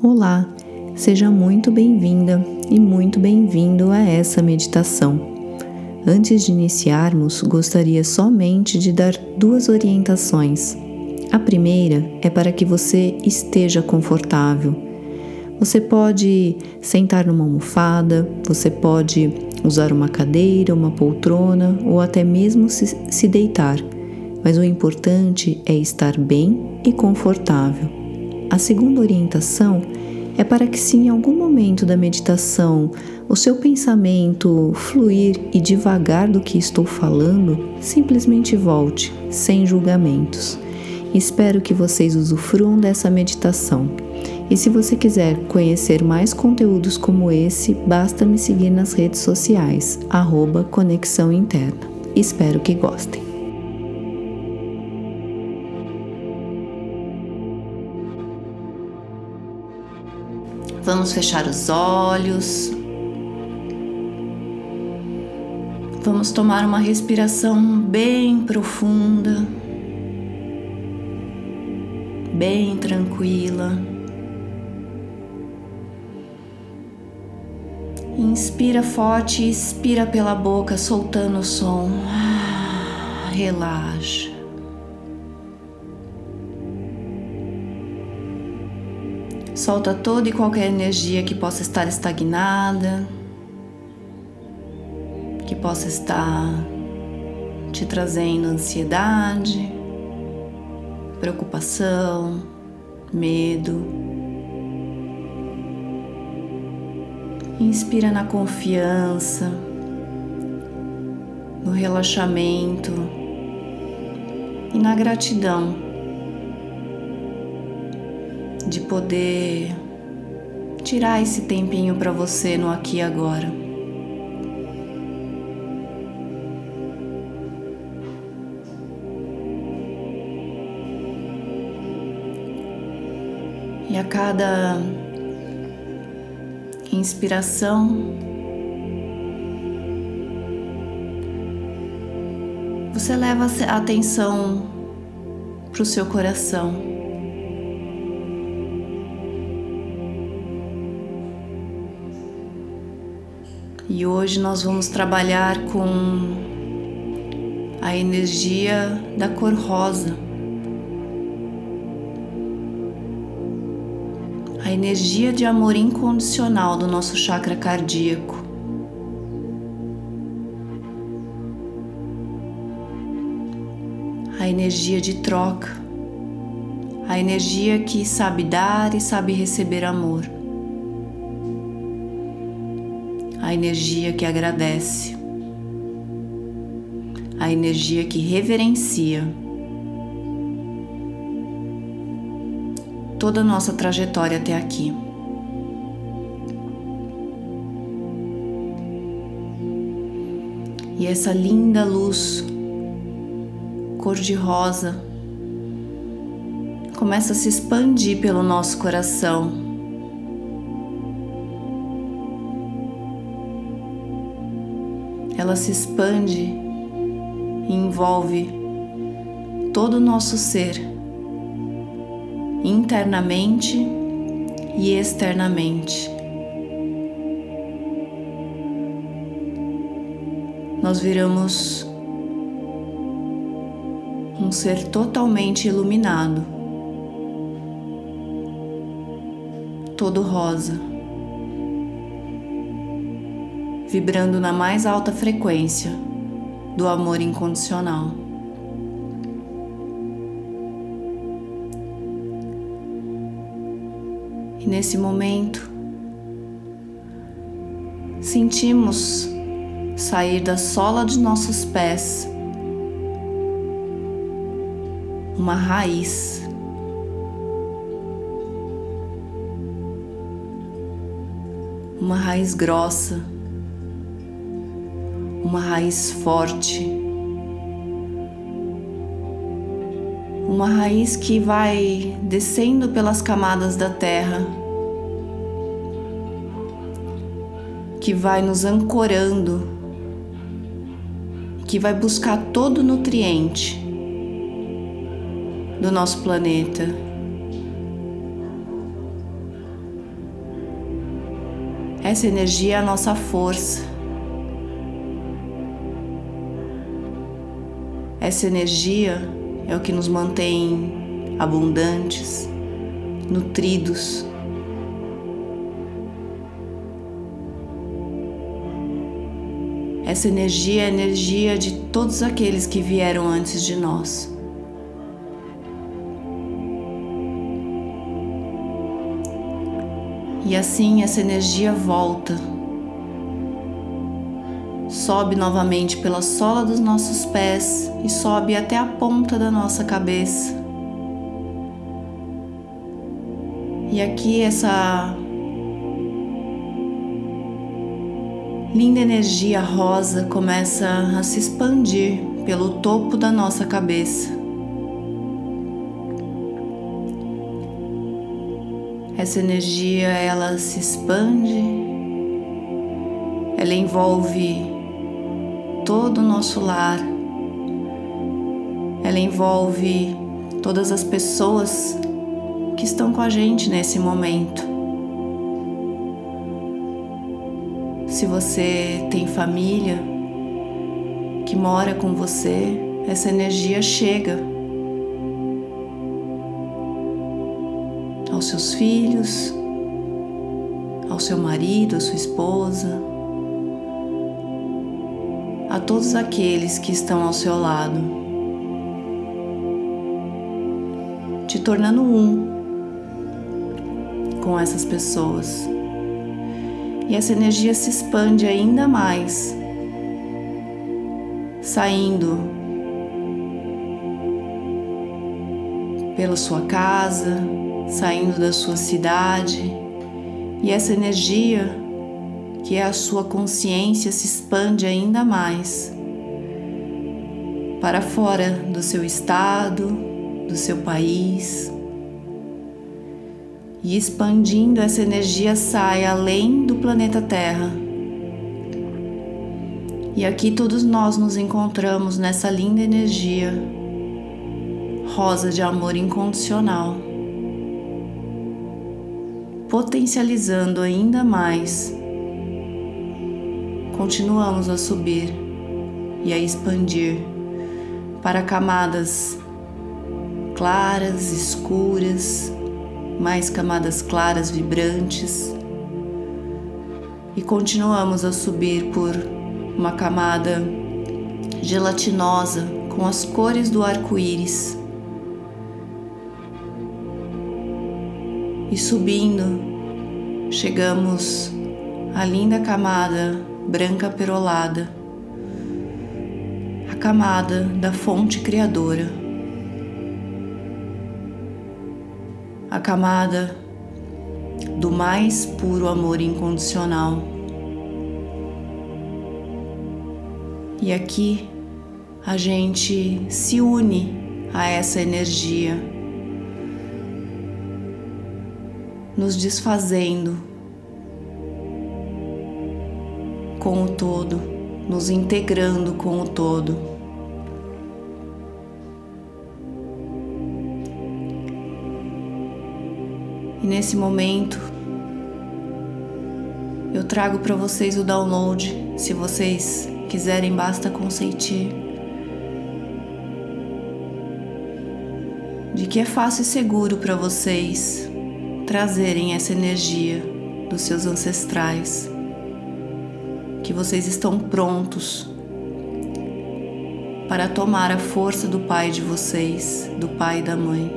Olá, seja muito bem-vinda e muito bem-vindo a essa meditação. Antes de iniciarmos, gostaria somente de dar duas orientações. A primeira é para que você esteja confortável. Você pode sentar numa almofada, você pode usar uma cadeira, uma poltrona ou até mesmo se, se deitar, mas o importante é estar bem e confortável. A segunda orientação é para que, se em algum momento da meditação o seu pensamento fluir e devagar do que estou falando, simplesmente volte, sem julgamentos. Espero que vocês usufruam dessa meditação. E se você quiser conhecer mais conteúdos como esse, basta me seguir nas redes sociais, arroba Conexão Interna. Espero que gostem. Vamos fechar os olhos. Vamos tomar uma respiração bem profunda, bem tranquila. Inspira forte expira pela boca, soltando o som. Relaxa. Solta toda e qualquer energia que possa estar estagnada, que possa estar te trazendo ansiedade, preocupação, medo. Inspira na confiança, no relaxamento e na gratidão de poder tirar esse tempinho para você no aqui e agora. E a cada inspiração, você leva a atenção para o seu coração. E hoje nós vamos trabalhar com a energia da cor rosa. A energia de amor incondicional do nosso chakra cardíaco. A energia de troca. A energia que sabe dar e sabe receber amor. A energia que agradece, a energia que reverencia. Toda a nossa trajetória até aqui. E essa linda luz cor-de-rosa começa a se expandir pelo nosso coração ela se expande e envolve todo o nosso ser, internamente e externamente. Nós viramos um ser totalmente iluminado, todo rosa vibrando na mais alta frequência do amor incondicional. E nesse momento, sentimos sair da sola de nossos pés uma raiz. Uma raiz grossa uma raiz forte, uma raiz que vai descendo pelas camadas da terra, que vai nos ancorando, que vai buscar todo o nutriente do nosso planeta. Essa energia é a nossa força. Essa energia é o que nos mantém abundantes, nutridos. Essa energia é a energia de todos aqueles que vieram antes de nós. E assim essa energia volta, sobe novamente pela sola dos nossos pés e sobe até a ponta da nossa cabeça. E aqui essa linda energia rosa começa a se expandir pelo topo da nossa cabeça. Essa energia ela se expande, ela envolve todo o nosso lar, ela envolve todas as pessoas que estão com a gente nesse momento. Se você tem família que mora com você, essa energia chega aos seus filhos, ao seu marido, à sua esposa, a todos aqueles que estão ao seu lado, te tornando um com essas pessoas. E essa energia se expande ainda mais, saindo pela sua casa, saindo da sua cidade, e essa energia, que a sua consciência, se expande ainda mais para fora do seu estado, do seu país. E expandindo essa energia sai além do planeta Terra. E aqui todos nós nos encontramos nessa linda energia rosa de amor incondicional potencializando ainda mais. Continuamos a subir e a expandir para camadas claras, escuras, mais camadas claras, vibrantes. E continuamos a subir por uma camada gelatinosa com as cores do arco-íris. e subindo, chegamos à linda camada branca perolada, a camada da fonte criadora, a camada do mais puro amor incondicional. E aqui a gente se une a essa energia nos desfazendo com o todo, nos integrando com o todo. E nesse momento eu trago para vocês o download, se vocês quiserem, basta consentir. De que é fácil e seguro para vocês trazerem essa energia dos seus ancestrais, que vocês estão prontos para tomar a força do pai de vocês, do pai e da mãe,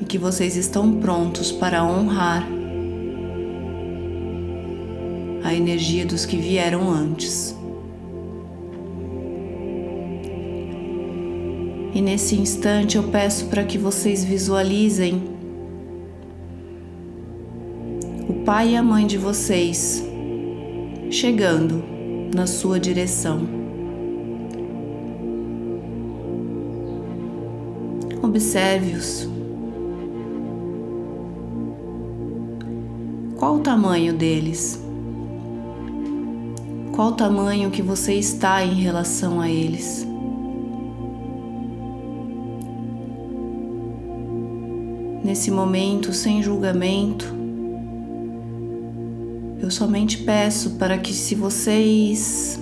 e que vocês estão prontos para honrar a energia dos que vieram antes. E nesse instante eu peço para que vocês visualizem pai e a mãe de vocês chegando na sua direção. Observe-os. Qual o tamanho deles? Qual o tamanho que você está em relação a eles? nesse momento sem julgamento, Eu somente peço para que, se vocês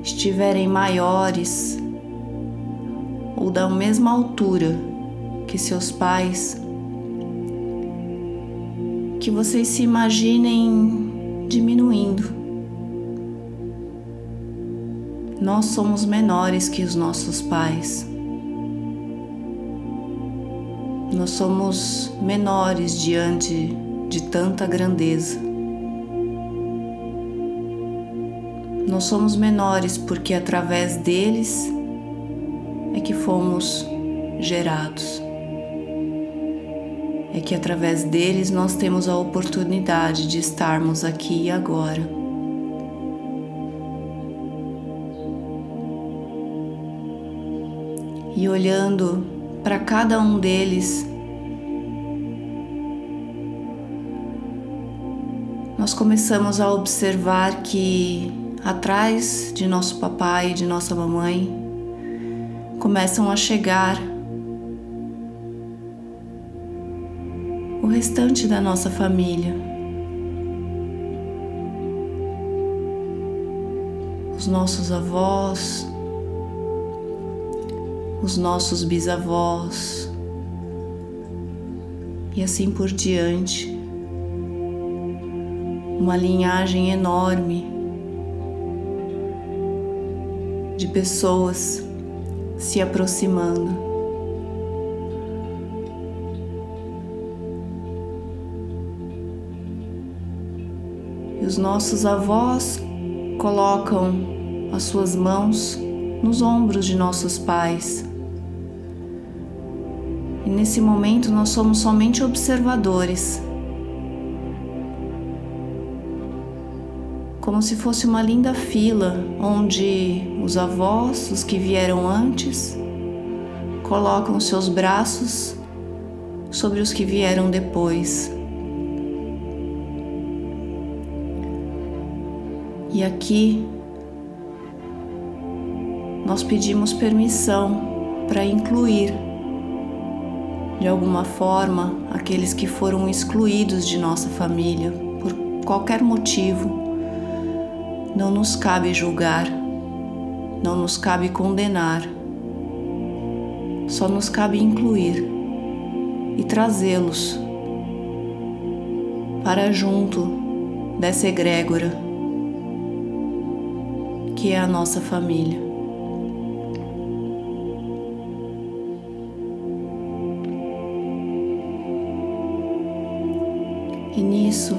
estiverem maiores ou da mesma altura que seus pais, que vocês se imaginem diminuindo. Nós somos menores que os nossos pais. Nós somos menores diante de tanta grandeza. Nós somos menores porque através deles é que fomos gerados. É que através deles nós temos a oportunidade de estarmos aqui e agora. E olhando para cada um deles, nós começamos a observar que atrás de nosso papai e de nossa mamãe começam a chegar o restante da nossa família. Os nossos avós, os nossos bisavós e assim por diante. Uma linhagem enorme de pessoas se aproximando. E os nossos avós colocam as suas mãos nos ombros de nossos pais. E nesse momento nós somos somente observadores. Como se fosse uma linda fila onde os avós, os que vieram antes, colocam seus braços sobre os que vieram depois. E aqui nós pedimos permissão para incluir de alguma forma aqueles que foram excluídos de nossa família por qualquer motivo. Não nos cabe julgar, não nos cabe condenar, só nos cabe incluir e trazê-los para junto dessa egrégora que é a nossa família. E nisso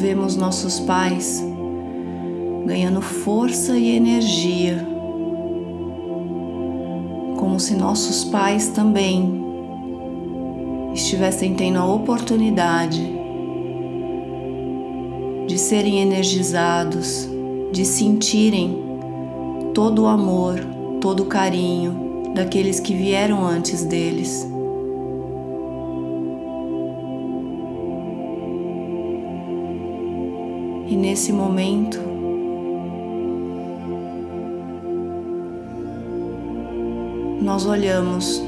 vemos nossos pais ganhando força e energia, como se nossos pais também estivessem tendo a oportunidade de serem energizados, de sentirem todo o amor, todo o carinho daqueles que vieram antes deles. E nesse momento, nós olhamos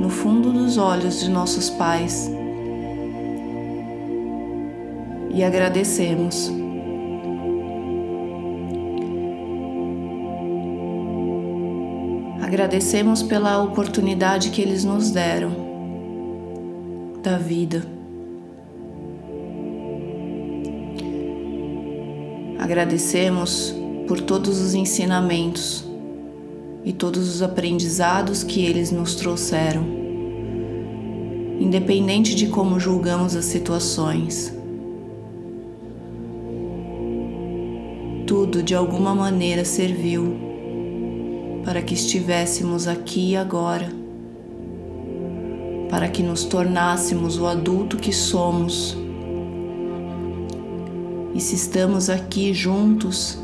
no fundo dos olhos de nossos pais e agradecemos. Agradecemos pela oportunidade que eles nos deram da vida. Agradecemos por todos os ensinamentos e todos os aprendizados que eles nos trouxeram, independente de como julgamos as situações. Tudo de alguma maneira serviu para que estivéssemos aqui e agora, para que nos tornássemos o adulto que somos e se estamos aqui juntos,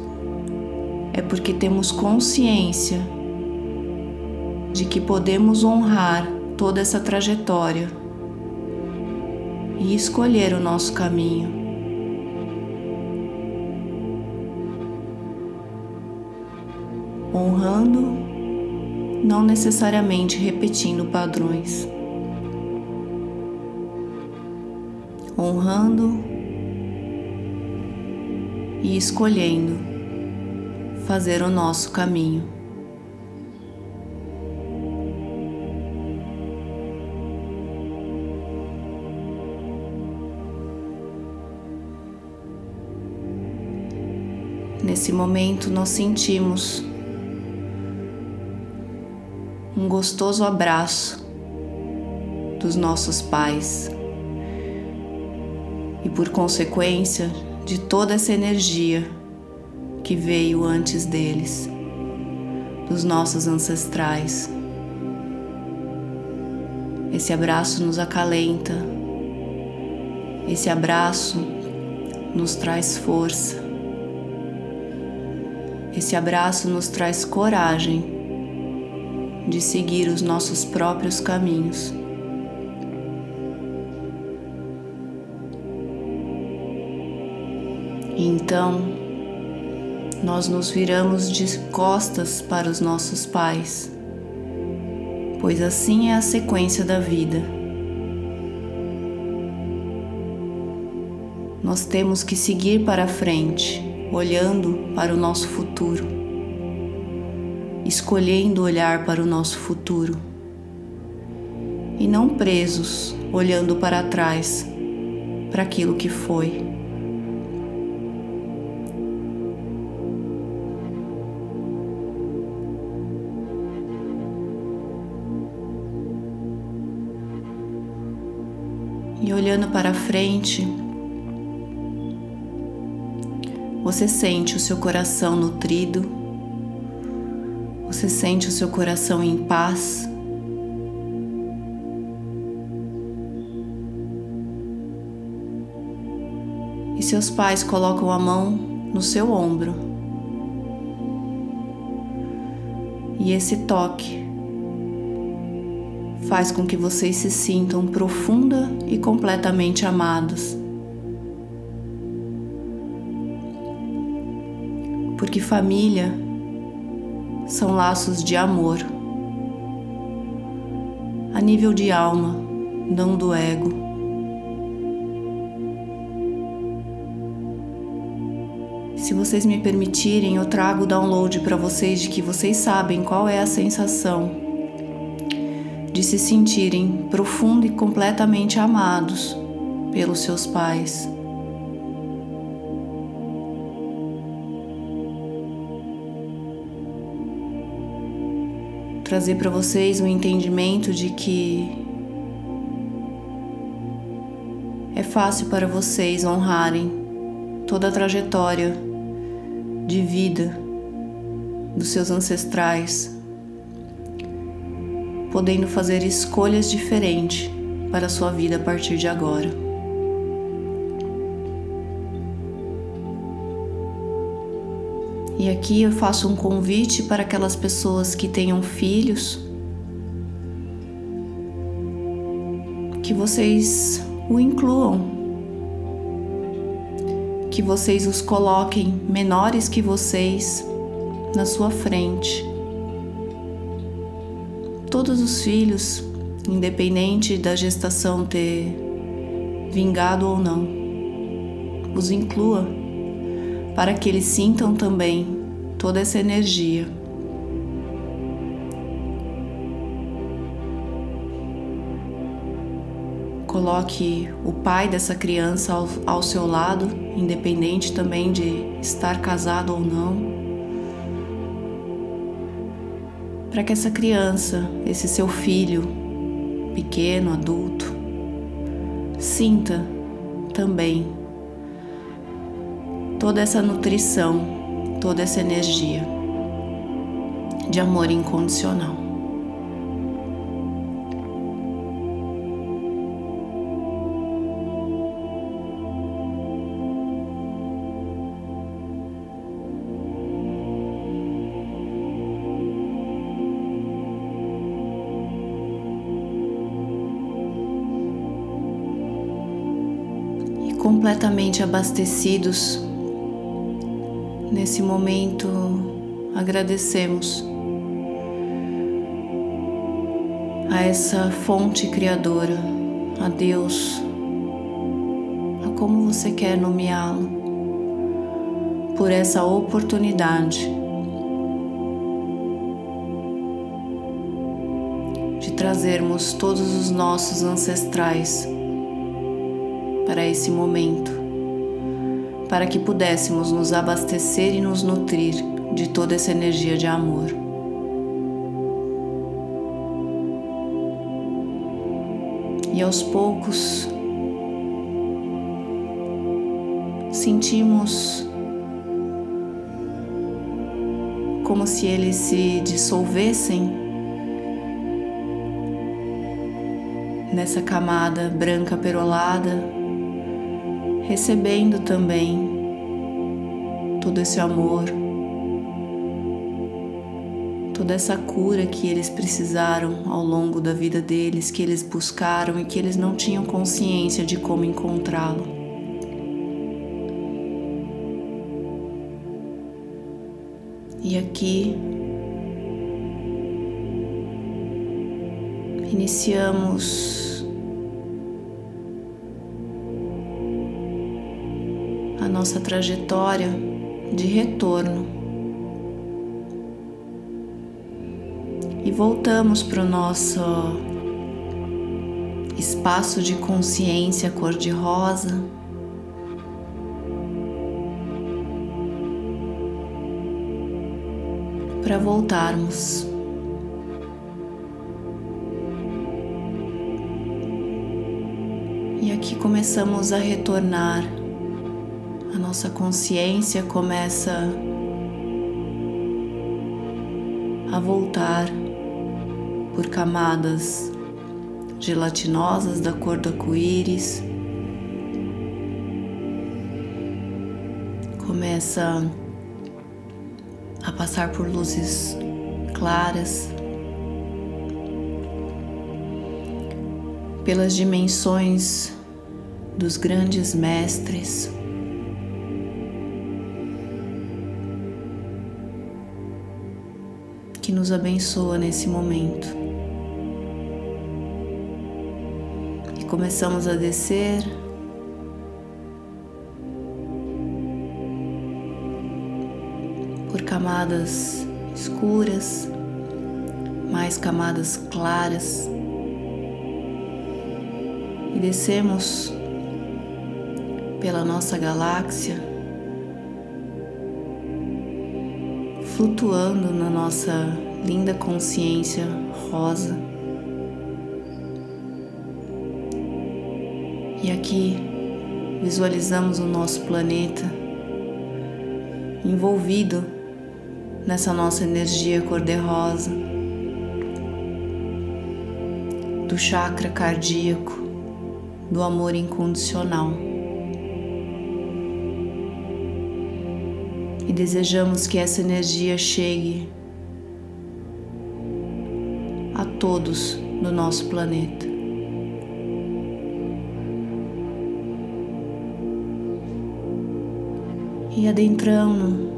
é porque temos consciência de que podemos honrar toda essa trajetória e escolher o nosso caminho. Honrando, não necessariamente repetindo padrões. Honrando e escolhendo fazer o nosso caminho. Nesse momento, nós sentimos um gostoso abraço dos nossos pais e, por consequência, de toda essa energia que veio antes deles, dos nossos ancestrais. Esse abraço nos acalenta, esse abraço nos traz força, esse abraço nos traz coragem de seguir os nossos próprios caminhos. Então, nós nos viramos de costas para os nossos pais, pois assim é a sequência da vida. Nós temos que seguir para frente, olhando para o nosso futuro, escolhendo olhar para o nosso futuro e não presos, olhando para trás, para aquilo que foi. E olhando para frente, você sente o seu coração nutrido, você sente o seu coração em paz. E seus pais colocam a mão no seu ombro. E esse toque faz com que vocês se sintam profunda e completamente amados. Porque família são laços de amor, a nível de alma, não do ego. Se vocês me permitirem, eu trago o download para vocês de que vocês sabem qual é a sensação de se sentirem profundo e completamente amados pelos seus pais. Trazer para vocês o entendimento de que é fácil para vocês honrarem toda a trajetória de vida dos seus ancestrais podendo fazer escolhas diferentes para a sua vida a partir de agora. E aqui eu faço um convite para aquelas pessoas que tenham filhos, que vocês o incluam, que vocês os coloquem menores que vocês na sua frente todos os filhos, independente da gestação ter vingado ou não. Os inclua para que eles sintam também toda essa energia. Coloque o pai dessa criança ao, ao seu lado, independente também de estar casado ou não. Para que essa criança, esse seu filho, pequeno, adulto, sinta também toda essa nutrição, toda essa energia de amor incondicional. Completamente abastecidos, nesse momento agradecemos a essa fonte criadora, a Deus, a como você quer nomeá-lo, por essa oportunidade de trazermos todos os nossos ancestrais para esse momento, para que pudéssemos nos abastecer e nos nutrir de toda essa energia de amor. E aos poucos sentimos como se eles se dissolvessem nessa camada branca perolada, recebendo também todo esse amor, toda essa cura que eles precisaram ao longo da vida deles, que eles buscaram e que eles não tinham consciência de como encontrá-lo. E aqui iniciamos nossa trajetória de retorno e voltamos para o nosso espaço de consciência cor-de-rosa. para voltarmos. E aqui começamos a retornar, nossa consciência começa a voltar por camadas gelatinosas da cor do arco-íris. Começa a passar por luzes claras, pelas dimensões dos grandes mestres. Que nos abençoa nesse momento. E começamos a descer. Por camadas escuras, mais camadas claras, e descemos pela nossa galáxia, flutuando na nossa linda consciência rosa. E aqui visualizamos o nosso planeta envolvido nessa nossa energia cor-de-rosa, do chakra cardíaco, do amor incondicional. Desejamos que essa energia chegue a todos do nosso planeta. E adentrando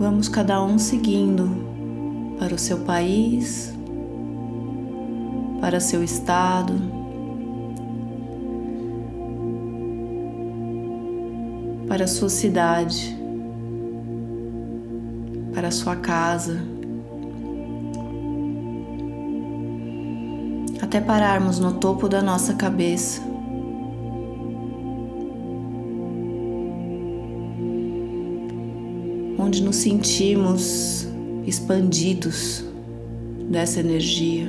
Vamos cada um seguindo para o seu país, para seu estado. Para a sua cidade, para a sua casa, até pararmos no topo da nossa cabeça. onde nos sentimos expandidos dessa energia.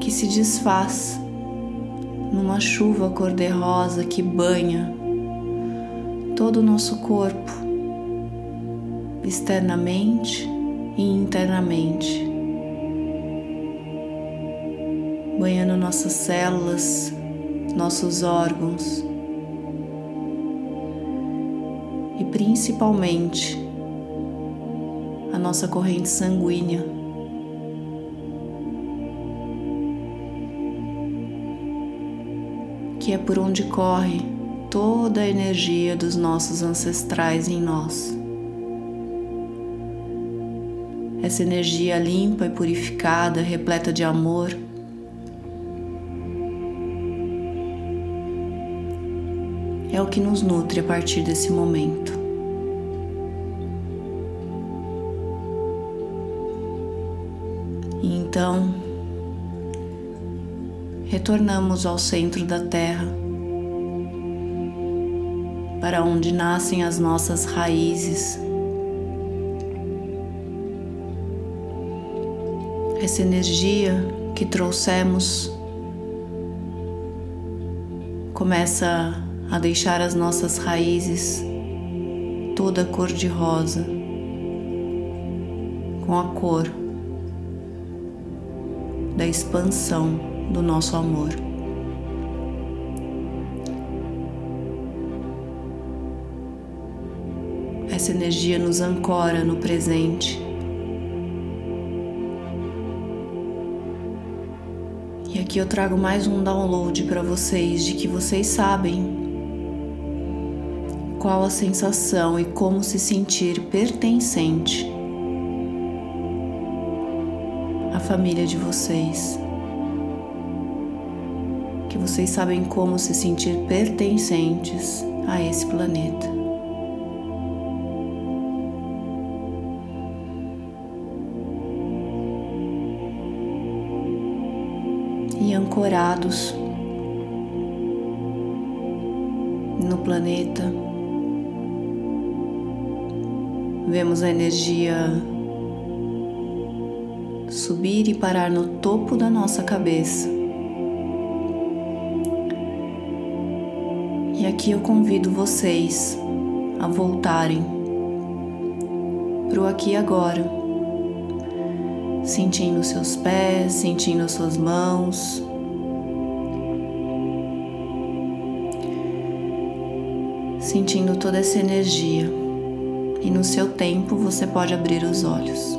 Que se desfaz numa chuva cor-de-rosa que banha todo o nosso corpo, externamente e internamente, banhando nossas células, nossos órgãos e principalmente a nossa corrente sanguínea. Que é por onde corre toda a energia dos nossos ancestrais em nós. essa energia limpa e purificada, repleta de amor. É o que nos nutre a partir desse momento. E então, retornamos ao centro da Terra, para onde nascem as nossas raízes. Essa energia que trouxemos começa a deixar as nossas raízes toda cor de rosa, com a cor da expansão do nosso amor. Essa energia nos ancora no presente E aqui eu trago mais um download para vocês de que vocês sabem qual a sensação e como se sentir pertencente à família de vocês. Vocês sabem como se sentir pertencentes a esse planeta. e ancorados no planeta. Vemos a energia subir e parar no topo da nossa cabeça. Aqui eu convido vocês a voltarem para o aqui e agora sentindo seus pés, sentindo suas mãos. Sentindo toda essa energia, e no seu tempo você pode abrir os olhos.